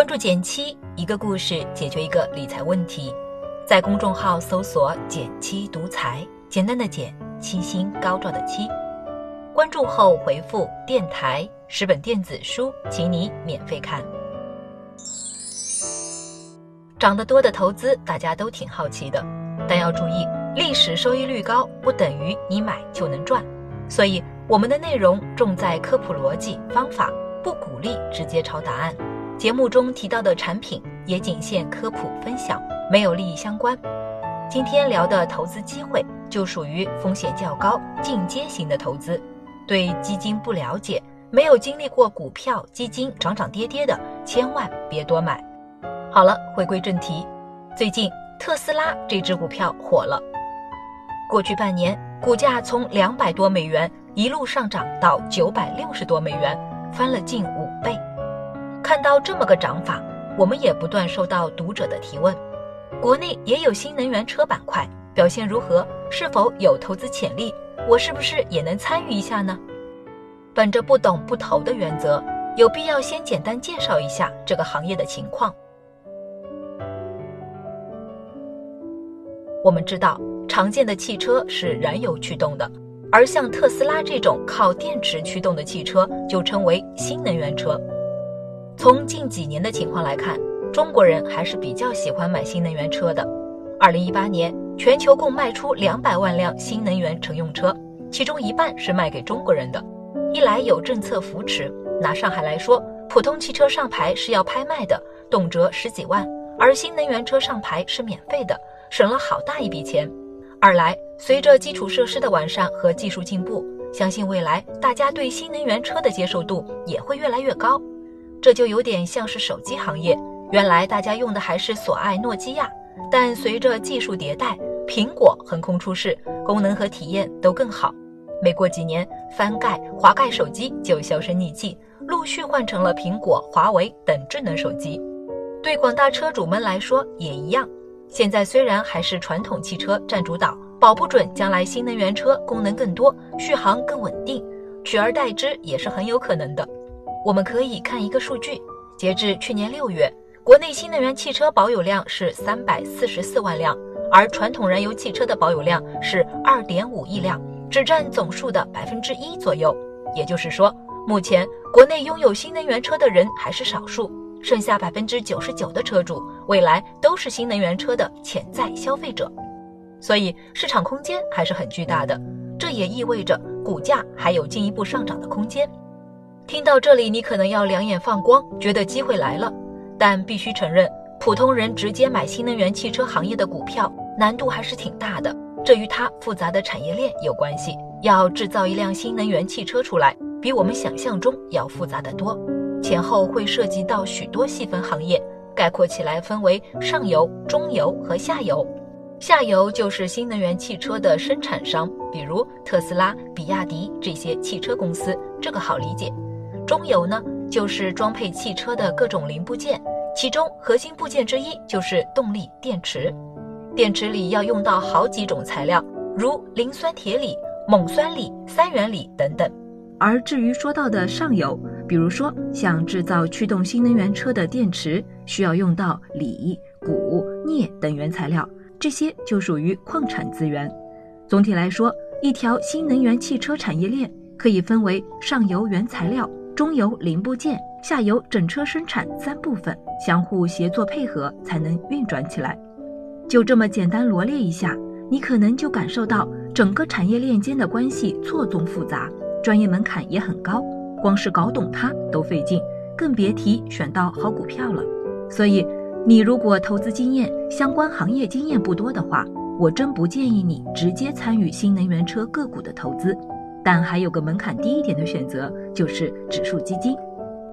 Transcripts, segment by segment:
关注减七，一个故事解决一个理财问题。在公众号搜索“减七独裁，简单的减，七星高照的七。关注后回复“电台”十本电子书，请你免费看。涨得多的投资，大家都挺好奇的，但要注意，历史收益率高不等于你买就能赚。所以，我们的内容重在科普逻辑方法，不鼓励直接抄答案。节目中提到的产品也仅限科普分享，没有利益相关。今天聊的投资机会就属于风险较高、进阶型的投资，对基金不了解、没有经历过股票、基金涨涨跌跌的，千万别多买。好了，回归正题，最近特斯拉这只股票火了，过去半年股价从两百多美元一路上涨到九百六十多美元，翻了近五倍。看到这么个涨法，我们也不断收到读者的提问：国内也有新能源车板块，表现如何？是否有投资潜力？我是不是也能参与一下呢？本着不懂不投的原则，有必要先简单介绍一下这个行业的情况。我们知道，常见的汽车是燃油驱动的，而像特斯拉这种靠电池驱动的汽车，就称为新能源车。从近几年的情况来看，中国人还是比较喜欢买新能源车的。二零一八年，全球共卖出两百万辆新能源乘用车，其中一半是卖给中国人的。一来有政策扶持，拿上海来说，普通汽车上牌是要拍卖的，动辄十几万，而新能源车上牌是免费的，省了好大一笔钱。二来，随着基础设施的完善和技术进步，相信未来大家对新能源车的接受度也会越来越高。这就有点像是手机行业，原来大家用的还是索爱、诺基亚，但随着技术迭代，苹果横空出世，功能和体验都更好。没过几年，翻盖、滑盖手机就销声匿迹，陆续换成了苹果、华为等智能手机。对广大车主们来说也一样。现在虽然还是传统汽车占主导，保不准将来新能源车功能更多，续航更稳定，取而代之也是很有可能的。我们可以看一个数据，截至去年六月，国内新能源汽车保有量是三百四十四万辆，而传统燃油汽车的保有量是二点五亿辆，只占总数的百分之一左右。也就是说，目前国内拥有新能源车的人还是少数，剩下百分之九十九的车主未来都是新能源车的潜在消费者，所以市场空间还是很巨大的。这也意味着股价还有进一步上涨的空间。听到这里，你可能要两眼放光，觉得机会来了。但必须承认，普通人直接买新能源汽车行业的股票难度还是挺大的。这与它复杂的产业链有关系。要制造一辆新能源汽车出来，比我们想象中要复杂得多，前后会涉及到许多细分行业。概括起来，分为上游、中游和下游。下游就是新能源汽车的生产商，比如特斯拉、比亚迪这些汽车公司，这个好理解。中游呢，就是装配汽车的各种零部件，其中核心部件之一就是动力电池。电池里要用到好几种材料，如磷酸铁锂、锰酸锂、三元锂等等。而至于说到的上游，比如说像制造驱动新能源车的电池，需要用到锂、钴、镍等原材料，这些就属于矿产资源。总体来说，一条新能源汽车产业链可以分为上游原材料。中游零部件，下游整车生产三部分相互协作配合才能运转起来。就这么简单罗列一下，你可能就感受到整个产业链间的关系错综复杂，专业门槛也很高，光是搞懂它都费劲，更别提选到好股票了。所以，你如果投资经验、相关行业经验不多的话，我真不建议你直接参与新能源车个股的投资。但还有个门槛低一点的选择，就是指数基金。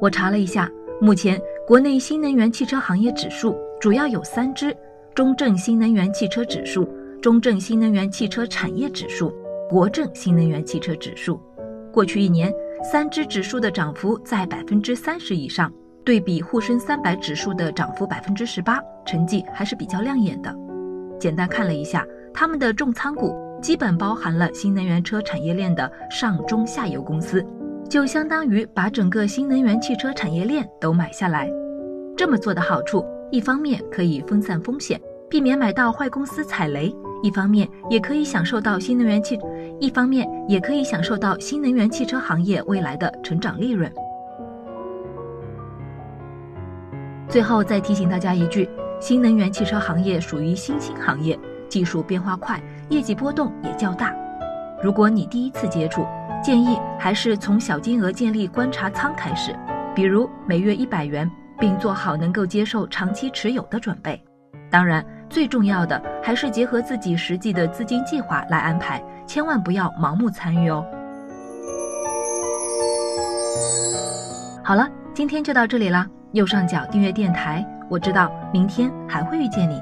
我查了一下，目前国内新能源汽车行业指数主要有三只：中证新能源汽车指数、中证新能源汽车产业指数、国证新能源汽车指数。过去一年，三只指数的涨幅在百分之三十以上，对比沪深三百指数的涨幅百分之十八，成绩还是比较亮眼的。简单看了一下他们的重仓股。基本包含了新能源车产业链的上中下游公司，就相当于把整个新能源汽车产业链都买下来。这么做的好处，一方面可以分散风险，避免买到坏公司踩雷；一方面也可以享受到新能源汽，一方面也可以享受到新能源汽车行业未来的成长利润。最后再提醒大家一句：新能源汽车行业属于新兴行业，技术变化快，业绩波动也较大。如果你第一次接触，建议还是从小金额建立观察仓开始，比如每月一百元，并做好能够接受长期持有的准备。当然，最重要的还是结合自己实际的资金计划来安排，千万不要盲目参与哦。好了，今天就到这里啦。右上角订阅电台，我知道明天还会遇见你。